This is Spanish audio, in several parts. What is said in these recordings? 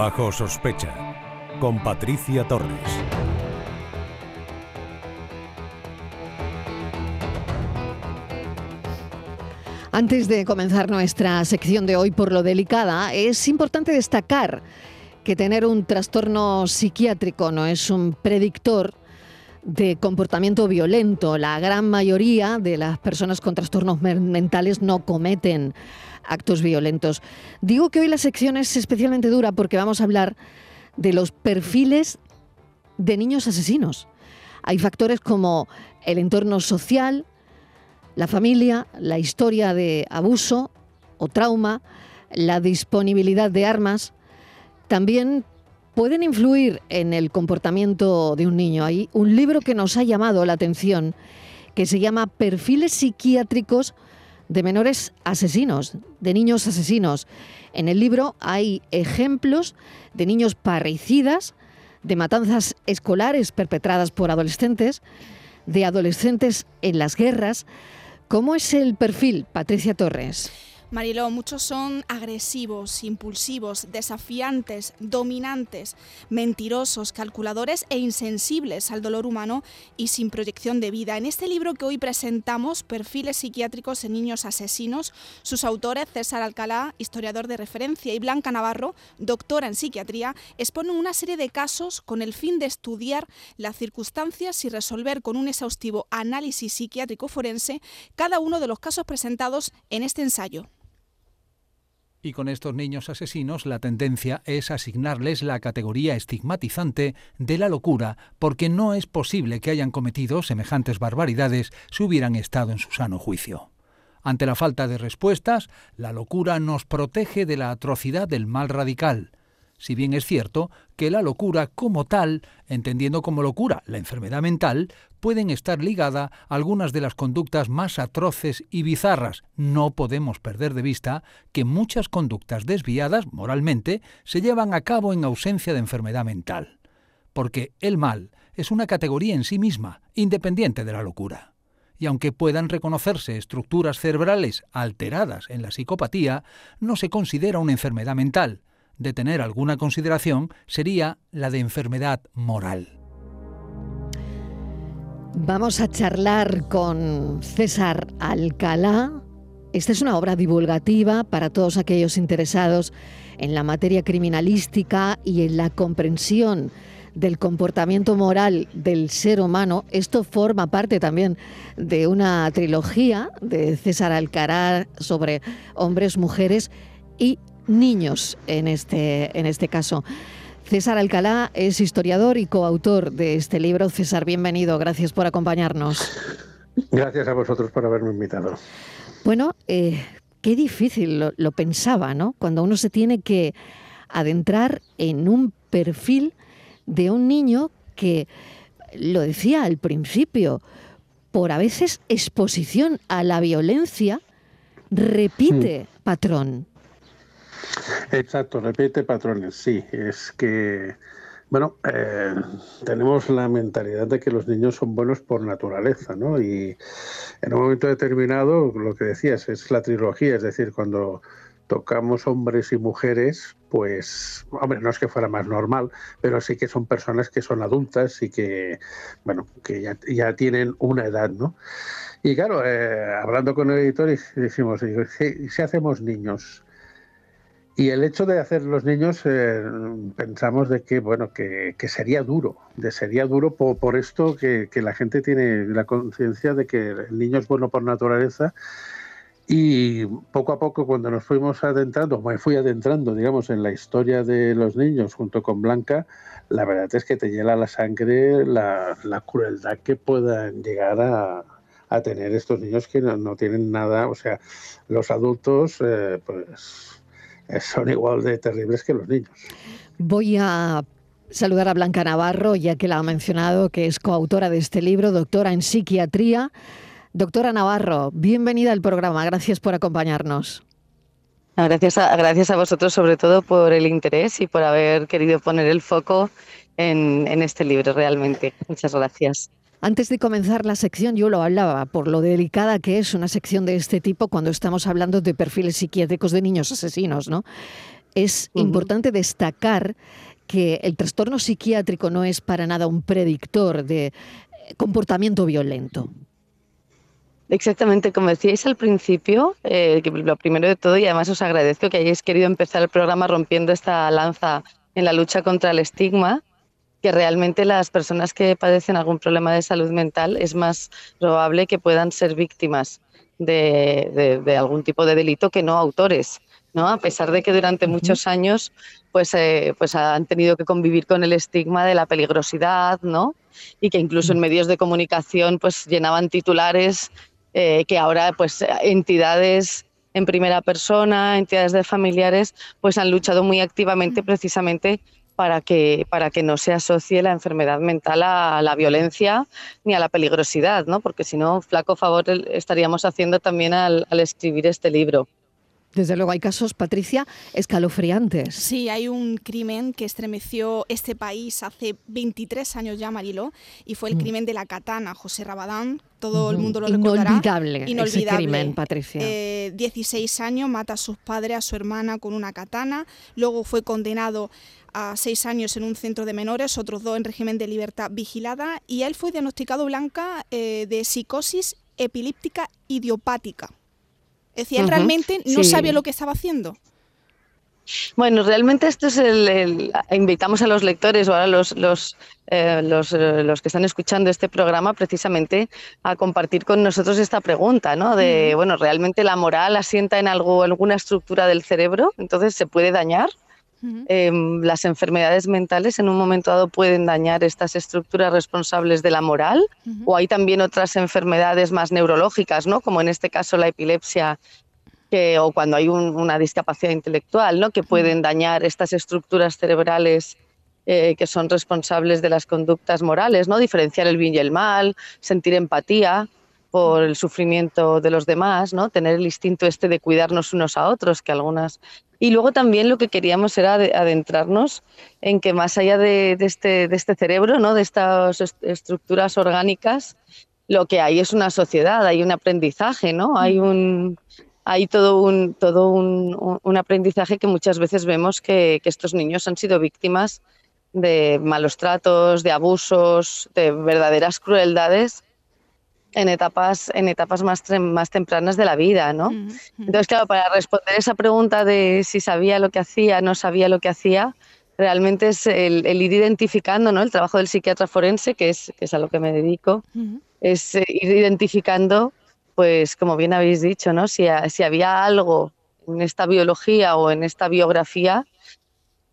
Bajo sospecha, con Patricia Torres. Antes de comenzar nuestra sección de hoy por lo delicada, es importante destacar que tener un trastorno psiquiátrico no es un predictor de comportamiento violento. La gran mayoría de las personas con trastornos mentales no cometen actos violentos. Digo que hoy la sección es especialmente dura porque vamos a hablar de los perfiles de niños asesinos. Hay factores como el entorno social, la familia, la historia de abuso o trauma, la disponibilidad de armas, también pueden influir en el comportamiento de un niño. Hay un libro que nos ha llamado la atención que se llama Perfiles psiquiátricos de menores asesinos, de niños asesinos. En el libro hay ejemplos de niños parricidas, de matanzas escolares perpetradas por adolescentes, de adolescentes en las guerras. ¿Cómo es el perfil, Patricia Torres? Mariló, muchos son agresivos, impulsivos, desafiantes, dominantes, mentirosos, calculadores e insensibles al dolor humano y sin proyección de vida. En este libro que hoy presentamos, Perfiles psiquiátricos en niños asesinos, sus autores, César Alcalá, historiador de referencia, y Blanca Navarro, doctora en psiquiatría, exponen una serie de casos con el fin de estudiar las circunstancias y resolver con un exhaustivo análisis psiquiátrico forense cada uno de los casos presentados en este ensayo. Y con estos niños asesinos la tendencia es asignarles la categoría estigmatizante de la locura, porque no es posible que hayan cometido semejantes barbaridades si hubieran estado en su sano juicio. Ante la falta de respuestas, la locura nos protege de la atrocidad del mal radical, si bien es cierto que la locura como tal, entendiendo como locura la enfermedad mental, pueden estar ligada a algunas de las conductas más atroces y bizarras. No podemos perder de vista que muchas conductas desviadas moralmente se llevan a cabo en ausencia de enfermedad mental. Porque el mal es una categoría en sí misma, independiente de la locura y aunque puedan reconocerse estructuras cerebrales alteradas en la psicopatía, no se considera una enfermedad mental, de tener alguna consideración sería la de enfermedad moral. Vamos a charlar con César Alcalá. Esta es una obra divulgativa para todos aquellos interesados en la materia criminalística y en la comprensión del comportamiento moral del ser humano. Esto forma parte también de una trilogía de César Alcalá sobre hombres, mujeres y niños en este, en este caso. César Alcalá es historiador y coautor de este libro. César, bienvenido, gracias por acompañarnos. Gracias a vosotros por haberme invitado. Bueno, eh, qué difícil lo, lo, pensaba, ¿no? Cuando uno se tiene que adentrar en un perfil de un niño que, lo decía al principio, por a veces exposición a la violencia, repite hmm. patrón. Exacto, repite patrones, sí. Es que, bueno, eh, tenemos la mentalidad de que los niños son buenos por naturaleza, ¿no? Y en un momento determinado, lo que decías, es la trilogía, es decir, cuando tocamos hombres y mujeres, pues, hombre, no es que fuera más normal, pero sí que son personas que son adultas y que, bueno, que ya, tienen una edad, ¿no? Y claro, eh, hablando con el editor, decimos, si hacemos niños, y el hecho de hacer los niños, eh, pensamos de que, bueno, que, sería duro, de sería duro por, esto que, la gente tiene la conciencia de que el niño es bueno por naturaleza. Y poco a poco cuando nos fuimos adentrando, me fui adentrando, digamos, en la historia de los niños junto con Blanca, la verdad es que te hiela la sangre la, crueldad que puedan llegar a, tener estos niños que no, tienen nada, o sea, los adultos, eh, pues son igual de terribles que los niños. Voy a saludar a Blanca Navarro, ya que la ha mencionado, que es coautora de este libro, doctora en psiquiatría. Doctora Navarro, bienvenida al programa. Gracias por acompañarnos. Gracias a, gracias a vosotros sobre todo por el interés y por haber querido poner el foco en, en este libro realmente. Muchas gracias. Antes de comenzar la sección, yo lo hablaba por lo delicada que es una sección de este tipo cuando estamos hablando de perfiles psiquiátricos de niños asesinos, ¿no? es importante destacar que el trastorno psiquiátrico no es para nada un predictor de eh, comportamiento violento. Exactamente, como decíais al principio, eh, lo primero de todo, y además os agradezco que hayáis querido empezar el programa rompiendo esta lanza en la lucha contra el estigma, que realmente las personas que padecen algún problema de salud mental es más probable que puedan ser víctimas de, algún tipo de delito que no autores. ¿no? A pesar de que durante muchos años pues, eh, pues han tenido que convivir con el estigma de la peligrosidad, ¿no? Y que incluso en medios de comunicación pues llenaban titulares eh, que ahora pues entidades en primera persona, entidades de familiares, pues han luchado muy activamente precisamente para que, para que no se asocie la enfermedad mental a la violencia ni a la peligrosidad, ¿no? porque si no, flaco favor estaríamos haciendo también al escribir este libro. Desde luego hay casos, Patricia, escalofriantes. Sí, hay un crimen que estremeció este país hace 23 años ya, Marilo, y fue el mm. crimen de la katana, José Rabadán. Todo el mundo lo recordará. Inolvidable, Inolvidable. ese crimen, Patricia. 16 eh, años, mata a sus padres, a su hermana con una katana. Luego fue condenado a seis años en un centro de menores, otros dos en régimen de libertad vigilada, y él fue diagnosticado blanca eh, de psicosis epilíptica idiopática. Es decir, él realmente no sabía lo que estaba haciendo. Bueno, realmente esto es el, invitamos a los lectores o a los, los, eh, los, eh, los, que están escuchando este programa precisamente a compartir con nosotros esta pregunta, ¿no? De, bueno, ¿realmente la moral asienta en algo, alguna estructura del cerebro? Entonces, ¿se puede dañar? Em, las enfermedades mentales en un momento dado pueden dañar estas estructuras responsables de la moral o hay también otras enfermedades más neurológicas, ¿no? como en este caso la epilepsia que, o cuando hay una discapacidad intelectual, ¿no? que pueden dañar estas estructuras cerebrales eh, que son responsables de las conductas morales, ¿no? diferenciar el bien y el mal, sentir empatía por el sufrimiento de los demás, ¿no? Tener el instinto este de cuidarnos unos a otros, que algunas y luego también lo que queríamos era adentrarnos en que más allá de, este, de este cerebro, ¿no? de estas estructuras orgánicas, lo que hay es una sociedad, hay un aprendizaje, ¿no? Hay un hay todo un todo un, aprendizaje que muchas veces vemos que, que, estos niños han sido víctimas de malos tratos, de abusos, de verdaderas crueldades en etapas, en etapas más, más tempranas de la vida, ¿no? Entonces, claro, para responder esa pregunta de si sabía lo que hacía, no sabía lo que hacía, realmente es el, ir identificando, ¿no? El trabajo del psiquiatra forense, que es, que es a lo que me dedico, es eh, ir identificando, pues, como bien habéis dicho, ¿no? Si, si había algo en esta biología o en esta biografía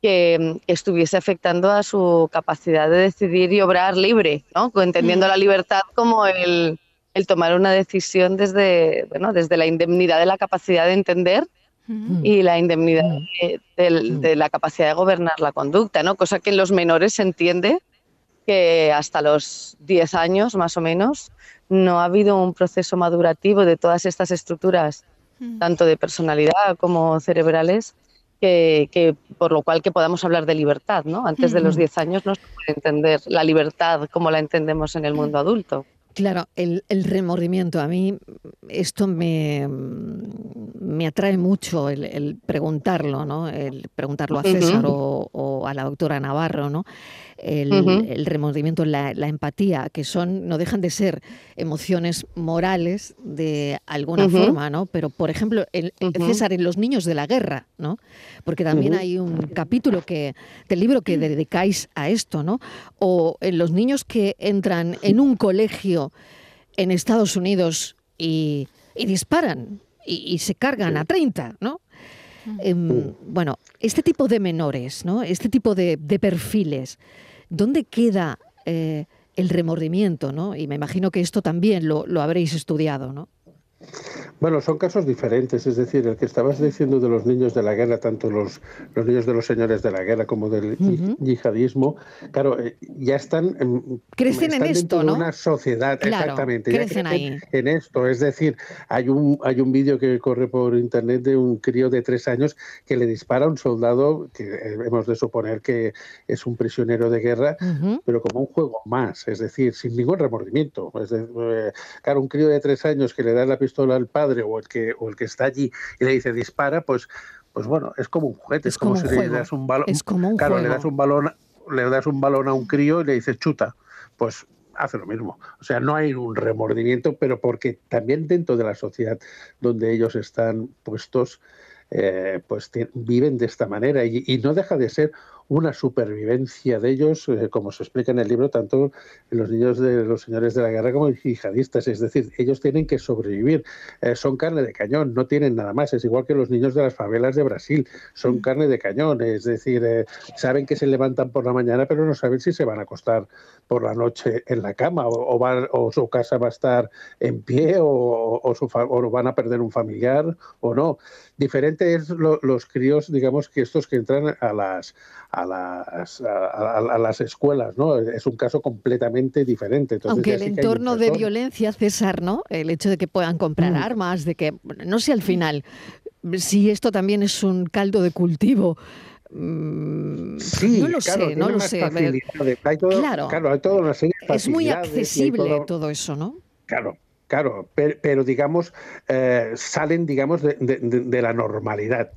que, estuviese afectando a su capacidad de decidir y obrar libre, ¿no? entendiendo la libertad como el, tomar una decisión desde, bueno, desde la indemnidad de la capacidad de entender y la indemnidad de, la capacidad de gobernar la conducta, ¿no? cosa que en los menores se entiende que hasta los 10 años más o menos no ha habido un proceso madurativo de todas estas estructuras, tanto de personalidad como cerebrales, que, por lo cual que podamos hablar de libertad, ¿no? Antes de los 10 años no se puede entender la libertad como la entendemos en el mundo adulto. Claro, el, remordimiento. A mí esto me, me atrae mucho el, preguntarlo, ¿no? El preguntarlo a César o, a la doctora Navarro, ¿no? El, remordimiento, la, empatía, que son, no dejan de ser emociones morales de alguna forma, ¿no? Pero, por ejemplo, el, César, en los niños de la guerra, ¿no? Porque también hay un capítulo que, del libro que dedicáis a esto, ¿no? O en los niños que entran en un colegio en Estados Unidos y, disparan y, se cargan a 30, ¿no? Em, bueno, este tipo de menores, ¿no? Este tipo de, perfiles, ¿dónde queda eh, el remordimiento, ¿no? Y me imagino que esto también lo, lo habréis estudiado, ¿no? Bueno, son casos diferentes, es decir, el que estabas diciendo de los niños de la guerra, tanto los, los niños de los señores de la guerra como del yihadismo, claro, eh, ya están, crecen en esto, ¿no? una sociedad, exactamente, crecen, ahí. en esto, es decir, hay un hay un vídeo que corre por internet de un crío de tres años que le dispara a un soldado que eh, hemos de suponer que es un prisionero de guerra, pero como un juego más, es decir, sin ningún remordimiento. Es eh, claro, un crío de tres años que le da la pistola al padre o el que, o el que está allí y le dice dispara, pues pues bueno, es como un juguete, es, como, si le das un balón. claro, le das un balón, le das un balón a un crío y le dices chuta. Pues hace lo mismo. O sea, no hay un remordimiento, pero porque también dentro de la sociedad donde ellos están puestos, eh, pues viven de esta manera y, no deja de ser una supervivencia de ellos, eh, como se explica en el libro, tanto los niños de los señores de la guerra como yihadistas. Es decir, ellos tienen que sobrevivir, eh, son carne de cañón, no tienen nada más. Es igual que los niños de las favelas de Brasil, son mm. carne de cañón. Es decir, eh, saben que se levantan por la mañana, pero no saben si se van a acostar por la noche en la cama o, o su casa va a estar en pie o, o, su, o, van a perder un familiar o no. Diferente es los críos, digamos, que estos que entran a las a las, a, las escuelas, ¿no? Es un caso completamente diferente. Aunque el entorno de violencia, César, ¿no? El hecho de que puedan comprar mm. armas, de que, no sé al final si esto también es un caldo de cultivo. Mm, sí, no lo sé, no lo sé. claro, claro, hay toda una serie Es muy accesible todo eso, ¿no? Claro, Claro, pero, digamos, eh, salen, digamos, de, la normalidad.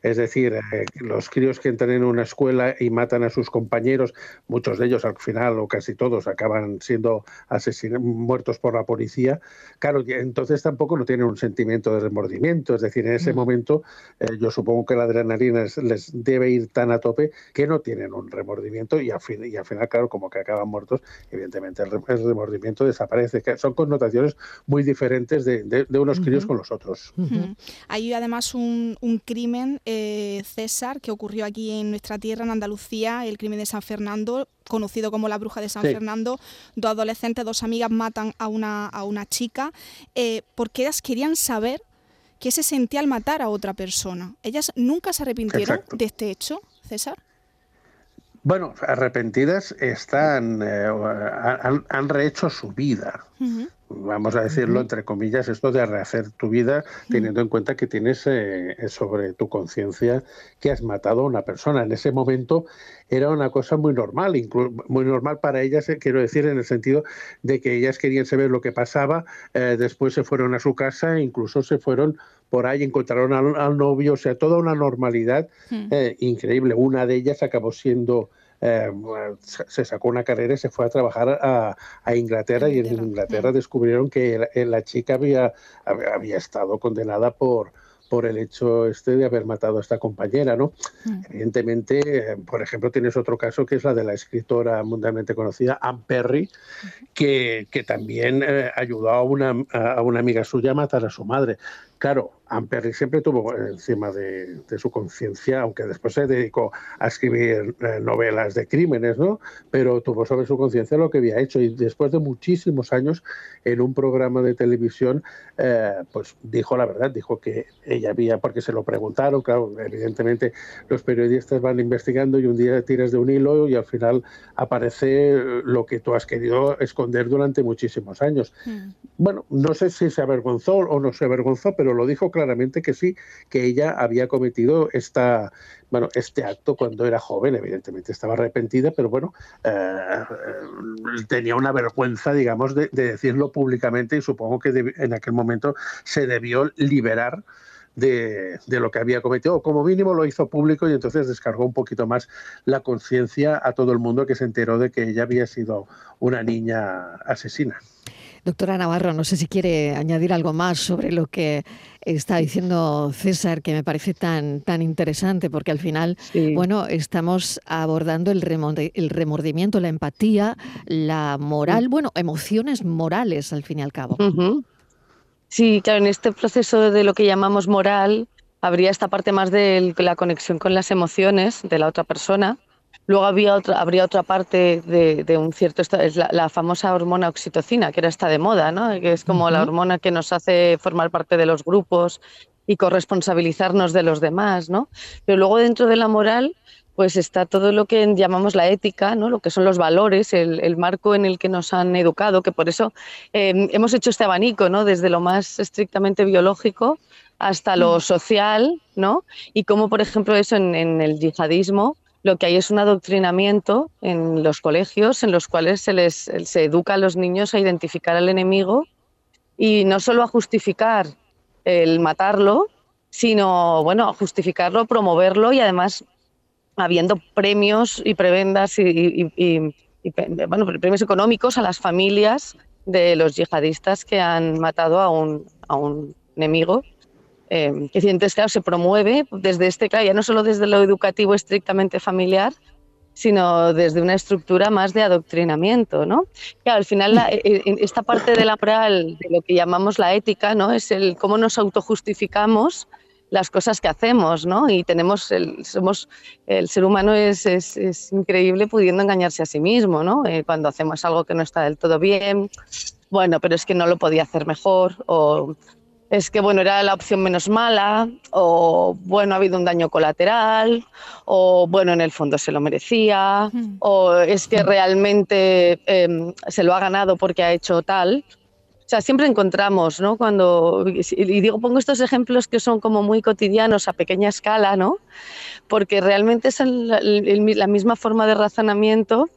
Es decir, eh, los críos que entran en una escuela y matan a sus compañeros, muchos de ellos al final, o casi todos, acaban siendo asesinados, muertos por la policía. Claro, entonces tampoco no tienen un sentimiento de remordimiento. Es decir, en ese momento, eh, yo supongo que la adrenalina les, debe ir tan a tope que no tienen un remordimiento y al, fin, y al final, claro, como que acaban muertos, evidentemente el, remordimiento desaparece. Son connotaciones muy diferentes de, unos críos con los otros. Hay además un, crimen, eh, César, que ocurrió aquí en nuestra tierra, en Andalucía, el crimen de San Fernando, conocido como la bruja de San Fernando. Dos adolescentes, dos amigas matan a una, a una chica eh, porque ellas querían saber qué se sentía al matar a otra persona. Ellas nunca se arrepintieron de este hecho, César. Bueno, arrepentidas están, eh, han, rehecho su vida vamos a decirlo entre comillas, esto de rehacer tu vida teniendo en cuenta que tienes eh, sobre tu conciencia que has matado a una persona. En ese momento era una cosa muy normal, muy normal para ellas, eh, quiero decir, en el sentido de que ellas querían saber lo que pasaba, eh, después se fueron a su casa e incluso se fueron por ahí, encontraron al, novio, o sea, toda una normalidad increíble. Una de ellas acabó siendo eh, se sacó una carrera y se fue a trabajar a, Inglaterra, y en Inglaterra descubrieron que la, chica había, había estado condenada por, por el hecho este de haber matado a esta compañera, ¿no? Evidentemente, eh, por ejemplo, tienes otro caso que es la de la escritora mundialmente conocida, Anne Perry, que, que también eh, ayudó a una, a una amiga suya a matar a su madre. Claro, Amperry siempre tuvo encima de, su conciencia, aunque después se dedicó a escribir eh, novelas de crímenes, ¿no? Pero tuvo sobre su conciencia lo que había hecho y después de muchísimos años en un programa de televisión, eh, pues dijo la verdad, dijo que ella había, porque se lo preguntaron, claro, evidentemente los periodistas van investigando y un día tiras de un hilo y al final aparece lo que tú has querido esconder durante muchísimos años. Mm. Bueno, no sé si se avergonzó o no se avergonzó, pero lo dijo claramente que sí, que ella había cometido esta, bueno, este acto cuando era joven, evidentemente estaba arrepentida, pero bueno, eh, tenía una vergüenza, digamos, de, decirlo públicamente y supongo que en aquel momento se debió liberar. De, de, lo que había cometido, o como mínimo lo hizo público y entonces descargó un poquito más la conciencia a todo el mundo que se enteró de que ella había sido una niña asesina. Doctora Navarro, no sé si quiere añadir algo más sobre lo que está diciendo César, que me parece tan, tan interesante, porque al final, bueno, estamos abordando el, el remordimiento, la empatía, la moral, bueno, emociones morales al fin y al cabo. Sí, claro, en este proceso de lo que llamamos moral, habría esta parte más de la conexión con las emociones de la otra persona Luego había otra, habría otra parte de, un cierto, es la, famosa hormona oxitocina, que era esta de moda, ¿no? que es como la hormona que nos hace formar parte de los grupos y corresponsabilizarnos de los demás. ¿no? Pero luego dentro de la moral, pues está todo lo que llamamos la ética, ¿no? lo que son los valores, el, marco en el que nos han educado, que por eso em, hemos hecho este abanico, ¿no? desde lo más estrictamente biológico hasta lo social, ¿no? y cómo, por ejemplo, eso en el yihadismo lo que hay es un adoctrinamiento en los colegios en los cuales se les se educa a los niños a identificar al enemigo y no solo a justificar el matarlo, sino, bueno, justificarlo, promoverlo y además habiendo premios y prebendas y, bueno, premios económicos a las familias de los yihadistas que han matado a un, a un enemigo. Eh, que entonces, claro, se promueve desde este, claro, ya no solo desde lo educativo estrictamente familiar, sino desde una estructura más de adoctrinamiento, ¿no? Claro, al final eh, eh, esta parte de la moral, de lo que llamamos la ética, ¿no? Es el cómo nos autojustificamos las cosas que hacemos, ¿no? Y tenemos, el, somos, el ser humano es, es, increíble pudiendo engañarse a sí mismo, ¿no? Eh, cuando hacemos algo que no está del todo bien, bueno, pero es que no lo podía hacer mejor, es que, bueno, era la opción menos mala, o bueno, ha habido un daño colateral, o bueno, en el fondo se lo merecía, o es que realmente em, se lo ha ganado porque ha hecho tal. O sea, siempre encontramos, ¿no? Cuando, y digo, pongo estos ejemplos que son como muy cotidianos a pequeña escala, ¿no? Porque realmente es la misma forma de razonamiento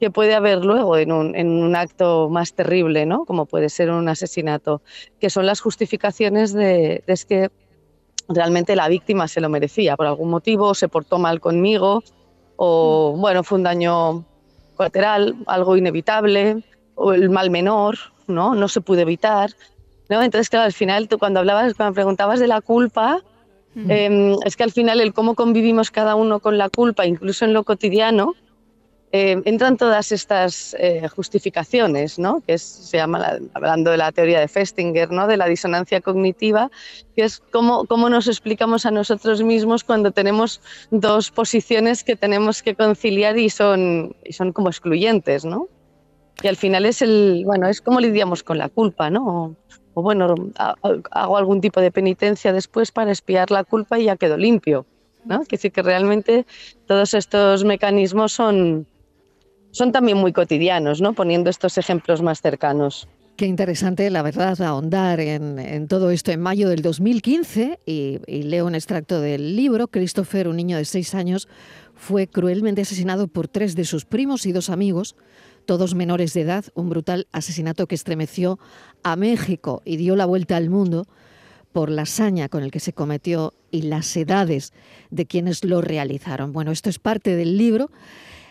que puede haber luego en un, en un, acto más terrible, ¿no? Como puede ser un asesinato, que son las justificaciones de, de es que realmente la víctima se lo merecía por algún motivo, se portó mal conmigo, o bueno, fue un daño colateral, algo inevitable, o el mal menor, ¿no? No se pudo evitar. ¿no? Entonces, claro, al final, tú cuando hablabas, cuando preguntabas de la culpa, em, es que al final el cómo convivimos cada uno con la culpa, incluso en lo cotidiano, eh, entran todas estas eh, justificaciones, ¿no? que se llama, hablando de la teoría de Festinger, ¿no? de la disonancia cognitiva, que es cómo, cómo nos explicamos a nosotros mismos cuando tenemos dos posiciones que tenemos que conciliar y son, y son como excluyentes. ¿no? Y al final es el, bueno, es como lidiamos con la culpa, ¿no? O, bueno, hago algún tipo de penitencia después para espiar la culpa y ya quedo limpio, ¿no? Que sí que realmente todos estos mecanismos son, son también muy cotidianos, ¿no? Poniendo estos ejemplos más cercanos. Qué interesante, la verdad, ahondar en, todo esto. En mayo del 2015, y, leo un extracto del libro, Christopher, un niño de seis años, fue cruelmente asesinado por tres de sus primos y dos amigos todos menores de edad, un brutal asesinato que estremeció a México y dio la vuelta al mundo por la hazaña con el que se cometió y las edades de quienes lo realizaron. Bueno, esto es parte del libro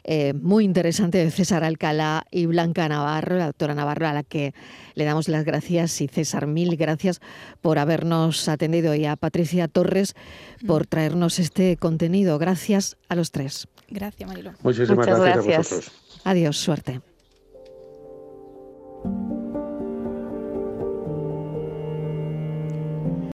eh, muy interesante de César Alcalá y Blanca Navarro, la doctora Navarro, a la que le damos las gracias. Y César, mil gracias por habernos atendido y a Patricia Torres por mm. traernos este contenido. Gracias a los tres. Gracias, Marilo. Muchísimas gracias, gracias. a vosotros. Adiós, suerte.